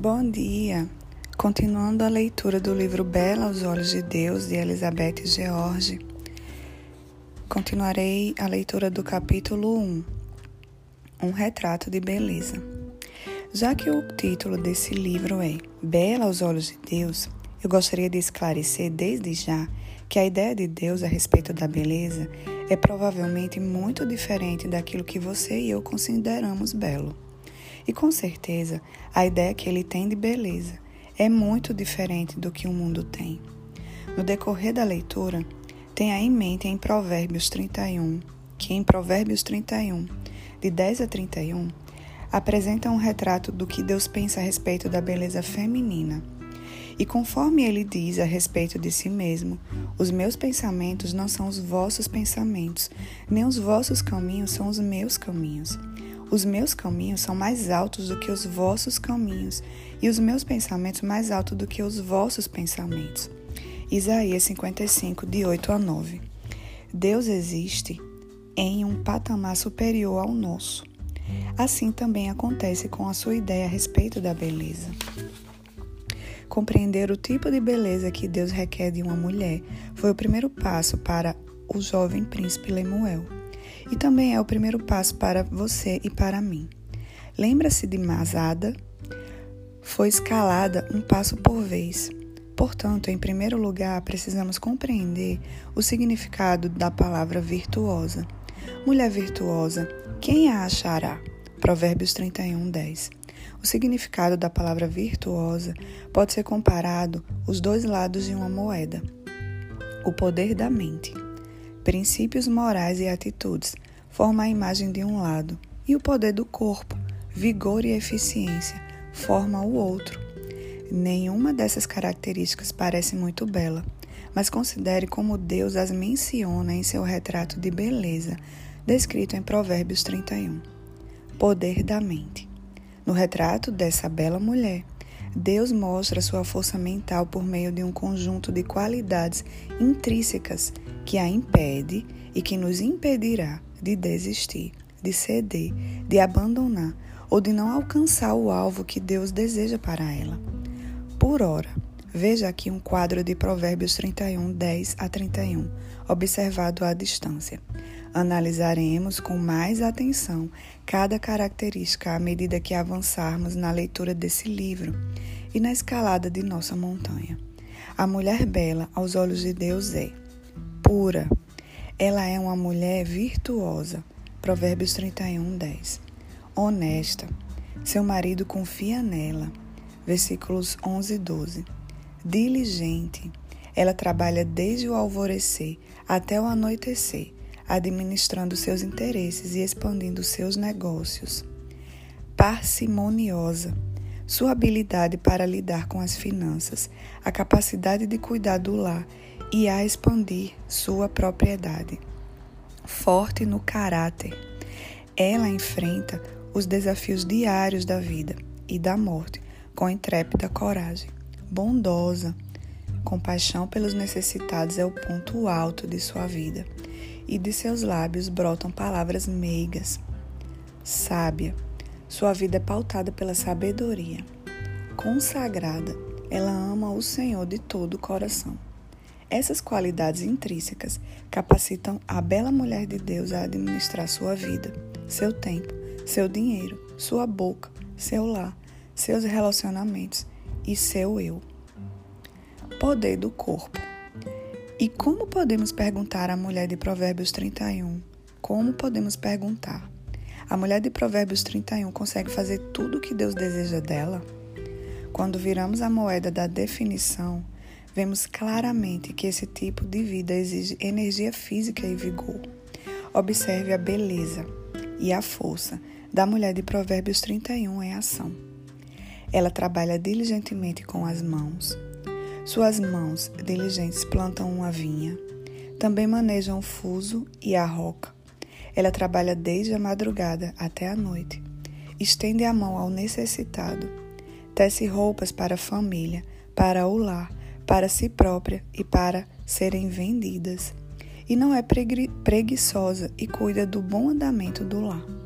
Bom dia! Continuando a leitura do livro Bela aos Olhos de Deus, de Elizabeth George, continuarei a leitura do capítulo 1, Um Retrato de Beleza. Já que o título desse livro é Bela aos Olhos de Deus, eu gostaria de esclarecer desde já que a ideia de Deus a respeito da beleza é provavelmente muito diferente daquilo que você e eu consideramos belo. E com certeza, a ideia que ele tem de beleza é muito diferente do que o mundo tem. No decorrer da leitura, tenha em mente em Provérbios 31, que em Provérbios 31, de 10 a 31, apresenta um retrato do que Deus pensa a respeito da beleza feminina e conforme ele diz a respeito de si mesmo, os meus pensamentos não são os vossos pensamentos, nem os vossos caminhos são os meus caminhos. Os meus caminhos são mais altos do que os vossos caminhos, e os meus pensamentos mais altos do que os vossos pensamentos. Isaías 55, de 8 a 9. Deus existe em um patamar superior ao nosso. Assim também acontece com a sua ideia a respeito da beleza. Compreender o tipo de beleza que Deus requer de uma mulher foi o primeiro passo para o jovem príncipe Lemuel. E também é o primeiro passo para você e para mim. Lembra-se de Masada? Foi escalada um passo por vez. Portanto, em primeiro lugar, precisamos compreender o significado da palavra virtuosa. Mulher virtuosa, quem a achará? Provérbios 31, 10. O significado da palavra virtuosa pode ser comparado os dois lados de uma moeda. O poder da mente. Princípios morais e atitudes formam a imagem de um lado, e o poder do corpo, vigor e eficiência, forma o outro. Nenhuma dessas características parece muito bela, mas considere como Deus as menciona em seu retrato de beleza, descrito em Provérbios 31. Poder da mente. No retrato dessa bela mulher, Deus mostra sua força mental por meio de um conjunto de qualidades intrínsecas que a impede e que nos impedirá de desistir, de ceder, de abandonar ou de não alcançar o alvo que Deus deseja para ela. Por ora, veja aqui um quadro de Provérbios 31, 10 a 31, observado à distância. Analisaremos com mais atenção cada característica à medida que avançarmos na leitura desse livro e na escalada de nossa montanha. A mulher bela aos olhos de Deus é pura. Ela é uma mulher virtuosa. Provérbios 31, 10. Honesta. Seu marido confia nela. Versículos 11 e 12. Diligente. Ela trabalha desde o alvorecer até o anoitecer administrando seus interesses e expandindo seus negócios. Parcimoniosa. Sua habilidade para lidar com as finanças, a capacidade de cuidar do lar e a expandir sua propriedade. Forte no caráter. Ela enfrenta os desafios diários da vida e da morte com intrépida coragem. Bondosa. Compaixão pelos necessitados é o ponto alto de sua vida e de seus lábios brotam palavras meigas. Sábia, sua vida é pautada pela sabedoria. Consagrada, ela ama o Senhor de todo o coração. Essas qualidades intrínsecas capacitam a bela mulher de Deus a administrar sua vida, seu tempo, seu dinheiro, sua boca, seu lar, seus relacionamentos e seu eu. Poder do corpo. E como podemos perguntar à mulher de Provérbios 31? Como podemos perguntar? A mulher de Provérbios 31 consegue fazer tudo o que Deus deseja dela? Quando viramos a moeda da definição, vemos claramente que esse tipo de vida exige energia física e vigor. Observe a beleza e a força da mulher de Provérbios 31 em ação. Ela trabalha diligentemente com as mãos, suas mãos diligentes plantam uma vinha. Também manejam o fuso e a roca. Ela trabalha desde a madrugada até a noite. Estende a mão ao necessitado. Tece roupas para a família, para o lar, para si própria e para serem vendidas. E não é preguiçosa e cuida do bom andamento do lar.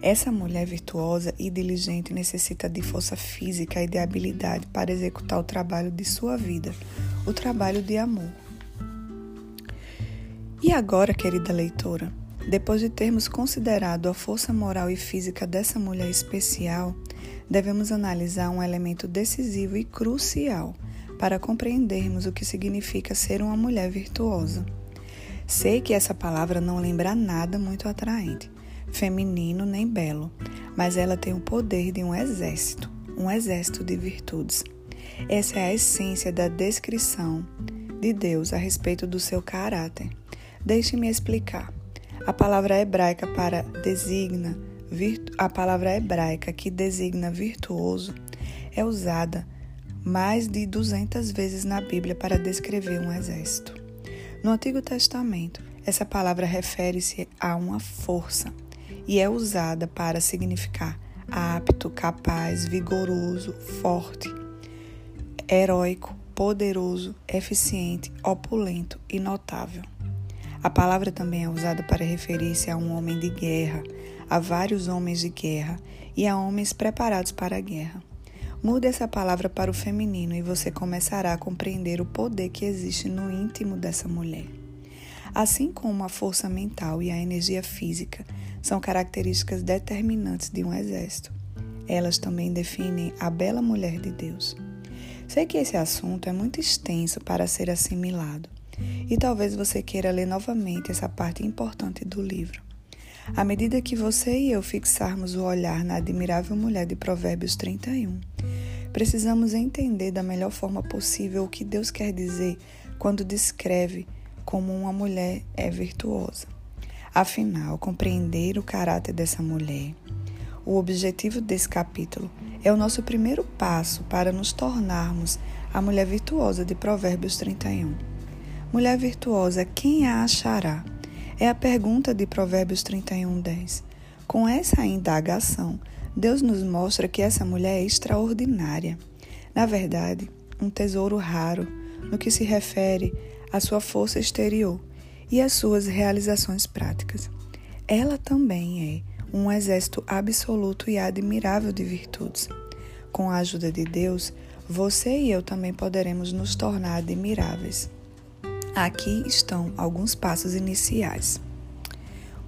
Essa mulher virtuosa e diligente necessita de força física e de habilidade para executar o trabalho de sua vida, o trabalho de amor. E agora, querida leitora, depois de termos considerado a força moral e física dessa mulher especial, devemos analisar um elemento decisivo e crucial para compreendermos o que significa ser uma mulher virtuosa. Sei que essa palavra não lembra nada muito atraente, feminino nem belo, mas ela tem o poder de um exército, um exército de virtudes. Essa é a essência da descrição de Deus a respeito do seu caráter. Deixe-me explicar. A palavra hebraica para designa, a palavra hebraica que designa virtuoso é usada mais de 200 vezes na Bíblia para descrever um exército. No Antigo Testamento, essa palavra refere-se a uma força e é usada para significar apto, capaz, vigoroso, forte, heróico, poderoso, eficiente, opulento e notável. A palavra também é usada para referir-se a um homem de guerra, a vários homens de guerra e a homens preparados para a guerra. Mude essa palavra para o feminino e você começará a compreender o poder que existe no íntimo dessa mulher. Assim como a força mental e a energia física são características determinantes de um exército, elas também definem a bela mulher de Deus. Sei que esse assunto é muito extenso para ser assimilado, e talvez você queira ler novamente essa parte importante do livro. À medida que você e eu fixarmos o olhar na admirável mulher de Provérbios 31, precisamos entender da melhor forma possível o que Deus quer dizer quando descreve como uma mulher é virtuosa. Afinal, compreender o caráter dessa mulher, o objetivo desse capítulo, é o nosso primeiro passo para nos tornarmos a mulher virtuosa de Provérbios 31. Mulher virtuosa, quem a achará? É a pergunta de Provérbios 31, 10. Com essa indagação, Deus nos mostra que essa mulher é extraordinária. Na verdade, um tesouro raro no que se refere à sua força exterior e às suas realizações práticas. Ela também é um exército absoluto e admirável de virtudes. Com a ajuda de Deus, você e eu também poderemos nos tornar admiráveis. Aqui estão alguns passos iniciais.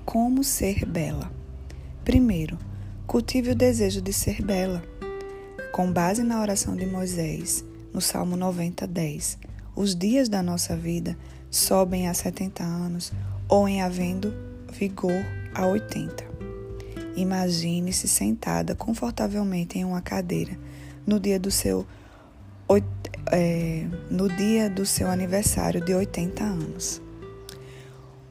Como ser bela? Primeiro, cultive o desejo de ser bela. Com base na oração de Moisés, no Salmo 90, 10, os dias da nossa vida sobem a 70 anos ou em havendo vigor a 80. Imagine-se sentada confortavelmente em uma cadeira no dia do seu é, no dia do seu aniversário de 80 anos.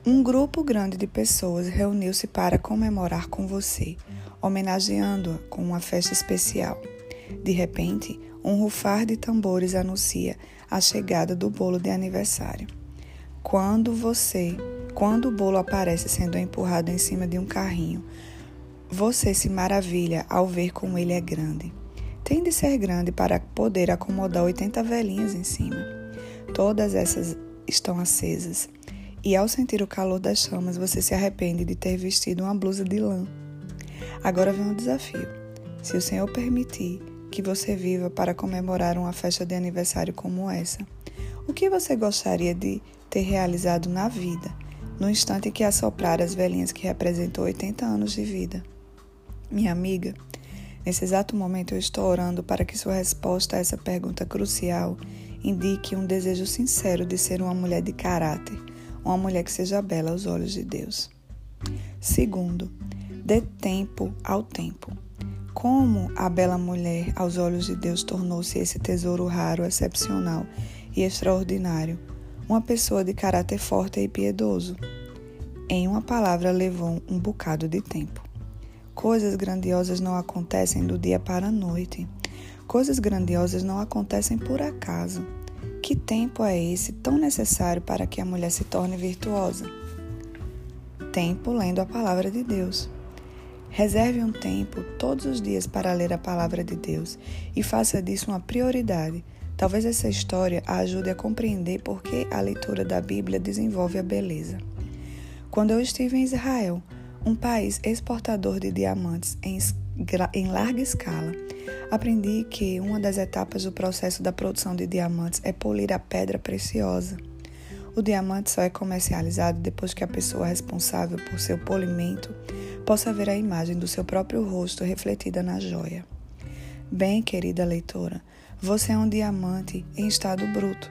Um grupo grande de pessoas reuniu-se para comemorar com você, homenageando-a com uma festa especial. De repente, um rufar de tambores anuncia a chegada do bolo de aniversário. Quando você, quando o bolo aparece sendo empurrado em cima de um carrinho, você se maravilha ao ver como ele é grande tem de ser grande para poder acomodar 80 velhinhas em cima. Todas essas estão acesas, e ao sentir o calor das chamas, você se arrepende de ter vestido uma blusa de lã. Agora vem um desafio. Se o Senhor permitir que você viva para comemorar uma festa de aniversário como essa, o que você gostaria de ter realizado na vida, no instante que assoprar as velhinhas que representam 80 anos de vida? Minha amiga, Nesse exato momento, eu estou orando para que sua resposta a essa pergunta crucial indique um desejo sincero de ser uma mulher de caráter, uma mulher que seja bela aos olhos de Deus. Segundo, dê tempo ao tempo. Como a bela mulher aos olhos de Deus tornou-se esse tesouro raro, excepcional e extraordinário, uma pessoa de caráter forte e piedoso. Em uma palavra, levou um bocado de tempo. Coisas grandiosas não acontecem do dia para a noite. Coisas grandiosas não acontecem por acaso. Que tempo é esse tão necessário para que a mulher se torne virtuosa? Tempo lendo a palavra de Deus. Reserve um tempo todos os dias para ler a palavra de Deus e faça disso uma prioridade. Talvez essa história a ajude a compreender por que a leitura da Bíblia desenvolve a beleza. Quando eu estive em Israel, um país exportador de diamantes em, em larga escala, aprendi que uma das etapas do processo da produção de diamantes é polir a pedra preciosa. O diamante só é comercializado depois que a pessoa responsável por seu polimento possa ver a imagem do seu próprio rosto refletida na joia. Bem, querida leitora, você é um diamante em estado bruto.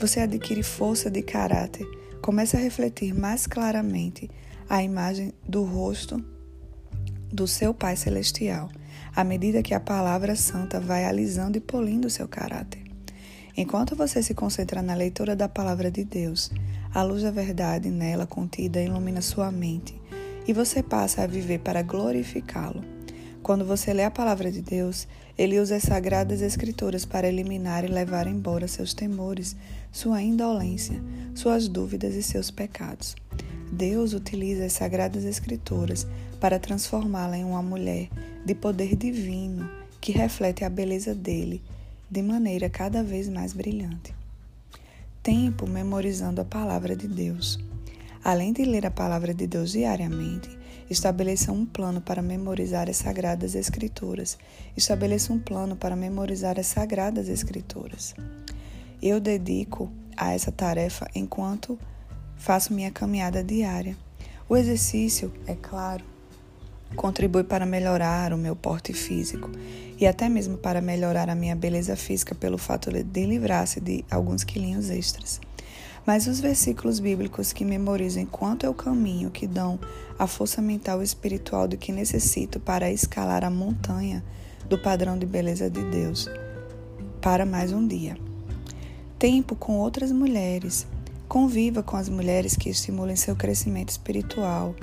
Você adquire força de caráter, começa a refletir mais claramente a imagem do rosto do seu Pai Celestial, à medida que a palavra santa vai alisando e polindo seu caráter. Enquanto você se concentra na leitura da palavra de Deus, a luz da verdade nela contida ilumina sua mente e você passa a viver para glorificá-lo. Quando você lê a palavra de Deus, ele usa as sagradas escrituras para eliminar e levar embora seus temores, sua indolência, suas dúvidas e seus pecados. Deus utiliza as sagradas escrituras para transformá-la em uma mulher de poder divino que reflete a beleza dele de maneira cada vez mais brilhante. Tempo memorizando a palavra de Deus. Além de ler a palavra de Deus diariamente, estabeleça um plano para memorizar as sagradas escrituras. Estabeleça um plano para memorizar as sagradas escrituras. Eu dedico a essa tarefa enquanto faço minha caminhada diária. O exercício, é claro, contribui para melhorar o meu porte físico e até mesmo para melhorar a minha beleza física pelo fato de livrar-se de alguns quilinhos extras. Mas os versículos bíblicos que memorizo enquanto eu caminho, que dão a força mental e espiritual do que necessito para escalar a montanha do padrão de beleza de Deus para mais um dia. Tempo com outras mulheres. Conviva com as mulheres que estimulem seu crescimento espiritual.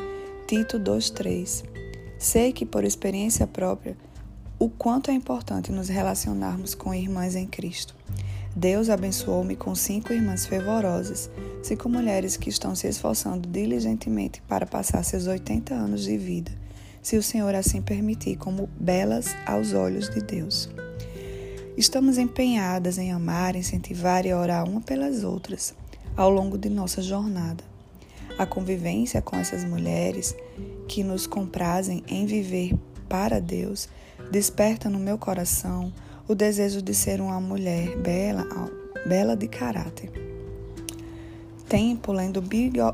Tito 2:3. Sei que por experiência própria o quanto é importante nos relacionarmos com irmãs em Cristo. Deus abençoou-me com cinco irmãs fervorosas, cinco mulheres que estão se esforçando diligentemente para passar seus 80 anos de vida, se o Senhor assim permitir, como belas aos olhos de Deus. Estamos empenhadas em amar, incentivar e orar uma pelas outras ao longo de nossa jornada. A convivência com essas mulheres que nos comprazem em viver para Deus desperta no meu coração o desejo de ser uma mulher bela, bela de caráter. Tempo lendo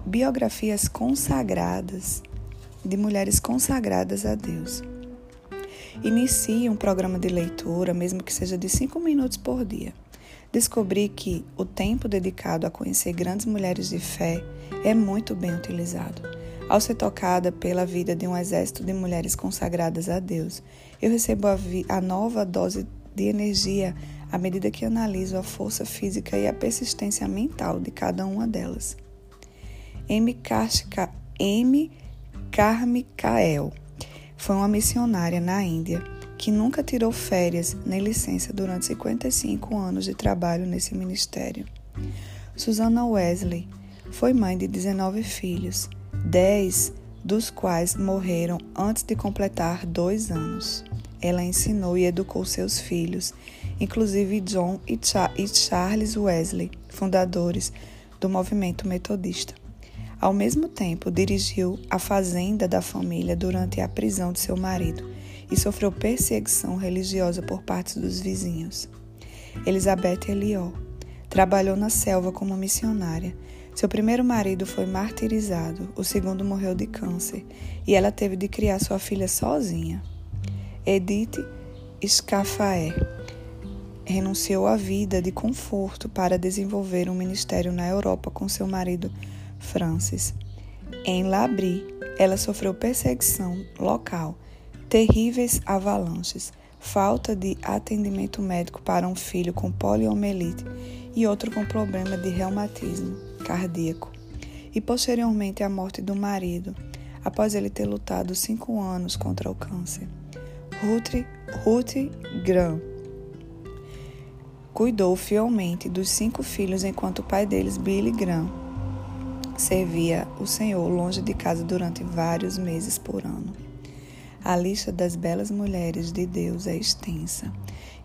biografias consagradas de mulheres consagradas a Deus. Inicie um programa de leitura, mesmo que seja de cinco minutos por dia. Descobri que o tempo dedicado a conhecer grandes mulheres de fé é muito bem utilizado. Ao ser tocada pela vida de um exército de mulheres consagradas a Deus, eu recebo a, a nova dose de energia à medida que analiso a força física e a persistência mental de cada uma delas. M. Karmikael foi uma missionária na Índia que nunca tirou férias nem licença durante 55 anos de trabalho nesse ministério. Susana Wesley foi mãe de 19 filhos, 10 dos quais morreram antes de completar dois anos ela ensinou e educou seus filhos, inclusive John e, Charles Wesley, fundadores do movimento metodista. Ao mesmo tempo, dirigiu a fazenda da família durante a prisão de seu marido e sofreu perseguição religiosa por parte dos vizinhos. Elizabeth Elió trabalhou na selva como missionária. Seu primeiro marido foi martirizado, o segundo morreu de câncer e ela teve de criar sua filha sozinha. Edith Scafaé renunciou à vida de conforto para desenvolver um ministério na Europa com seu marido Francis. Em Labri, ela sofreu perseguição local, terríveis avalanches, falta de atendimento médico para um filho com poliomielite e outro com problema de reumatismo cardíaco, e posteriormente a morte do marido, após ele ter lutado cinco anos contra o câncer. Ruth, Ruth Graham cuidou fielmente dos cinco filhos enquanto o pai deles, Billy Graham, servia o Senhor longe de casa durante vários meses por ano. A lista das belas mulheres de Deus é extensa.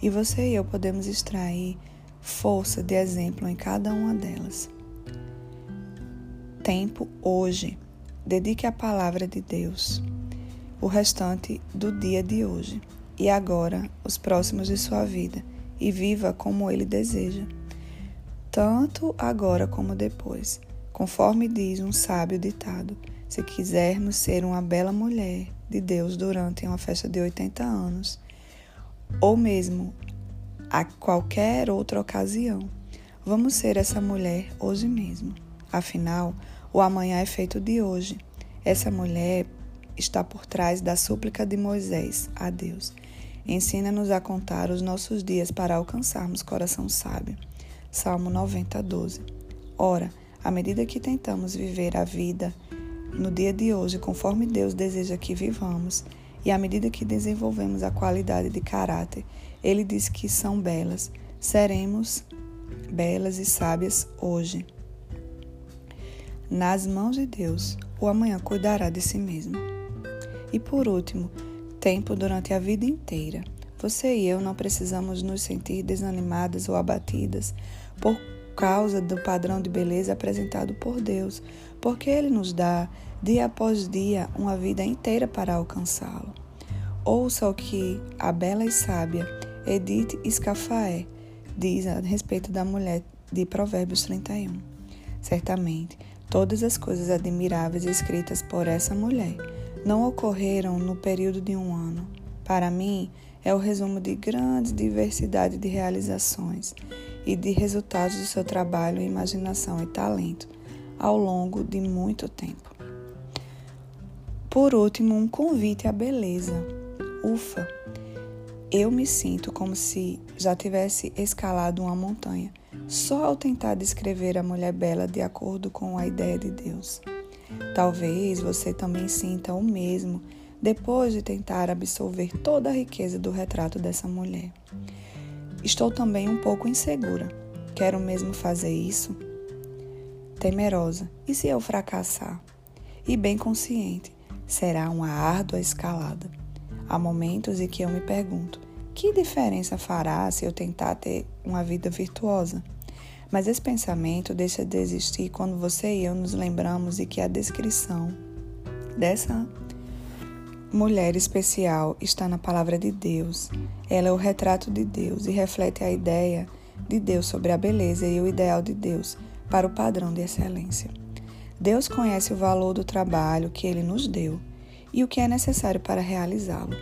E você e eu podemos extrair força de exemplo em cada uma delas. Tempo hoje. Dedique a palavra de Deus. O restante do dia de hoje. E agora os próximos de sua vida. E viva como ele deseja, tanto agora como depois, conforme diz um sábio ditado: se quisermos ser uma bela mulher de Deus durante uma festa de 80 anos, ou mesmo a qualquer outra ocasião, vamos ser essa mulher hoje mesmo. Afinal, o amanhã é feito de hoje. Essa mulher está por trás da súplica de Moisés a Deus. Ensina-nos a contar os nossos dias para alcançarmos coração sábio. Salmo 90, 12. Ora, à medida que tentamos viver a vida no dia de hoje conforme Deus deseja que vivamos, e à medida que desenvolvemos a qualidade de caráter, Ele diz que são belas, seremos belas e sábias hoje. Nas mãos de Deus, o amanhã cuidará de si mesmo. E por último, tempo durante a vida inteira. Você e eu não precisamos nos sentir desanimadas ou abatidas por causa do padrão de beleza apresentado por Deus, porque Ele nos dá, dia após dia, uma vida inteira para alcançá-lo. Ouça o que a bela e sábia Edith Escafaé diz a respeito da mulher de Provérbios 31. Certamente, todas as coisas admiráveis escritas por essa mulher não ocorreram no período de um ano. Para mim, é o resumo de grande diversidade de realizações e de resultados do seu trabalho, imaginação e talento ao longo de muito tempo. Por último, um convite à beleza. Ufa! Eu me sinto como se já tivesse escalado uma montanha, só ao tentar descrever a mulher bela de acordo com a ideia de Deus. Talvez você também sinta o mesmo depois de tentar absorver toda a riqueza do retrato dessa mulher. Estou também um pouco insegura. Quero mesmo fazer isso? Temerosa. E se eu fracassar? E bem consciente, será uma árdua escalada. Há momentos em que eu me pergunto: que diferença fará se eu tentar ter uma vida virtuosa? Mas esse pensamento deixa de existir quando você e eu nos lembramos de que a descrição dessa mulher especial está na palavra de Deus. Ela é o retrato de Deus e reflete a ideia de Deus sobre a beleza e o ideal de Deus para o padrão de excelência. Deus conhece o valor do trabalho que ele nos deu e o que é necessário para realizá-lo,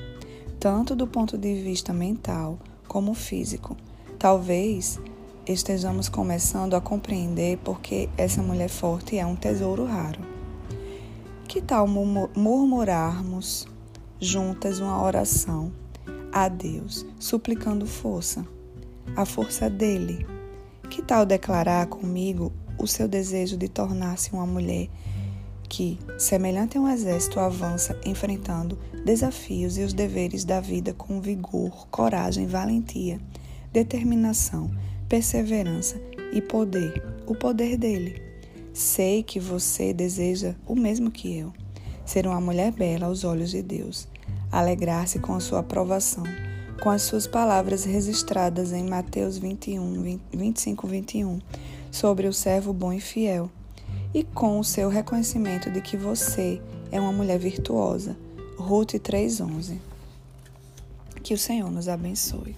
tanto do ponto de vista mental como físico. Talvez estejamos começando a compreender porque essa mulher forte é um tesouro raro. Que tal murmurarmos juntas uma oração a Deus, suplicando força, a força dele? Que tal declarar comigo o seu desejo de tornar-se uma mulher que, semelhante a um exército, avança enfrentando desafios e os deveres da vida com vigor, coragem, valentia, determinação, perseverança e poder, o poder dele. Sei que você deseja o mesmo que eu, ser uma mulher bela aos olhos de Deus, alegrar-se com a sua aprovação, com as suas palavras registradas em Mateus 21, 25, 21, sobre o servo bom e fiel, e com o seu reconhecimento de que você é uma mulher virtuosa. Ruth 3:11. Que o Senhor nos abençoe.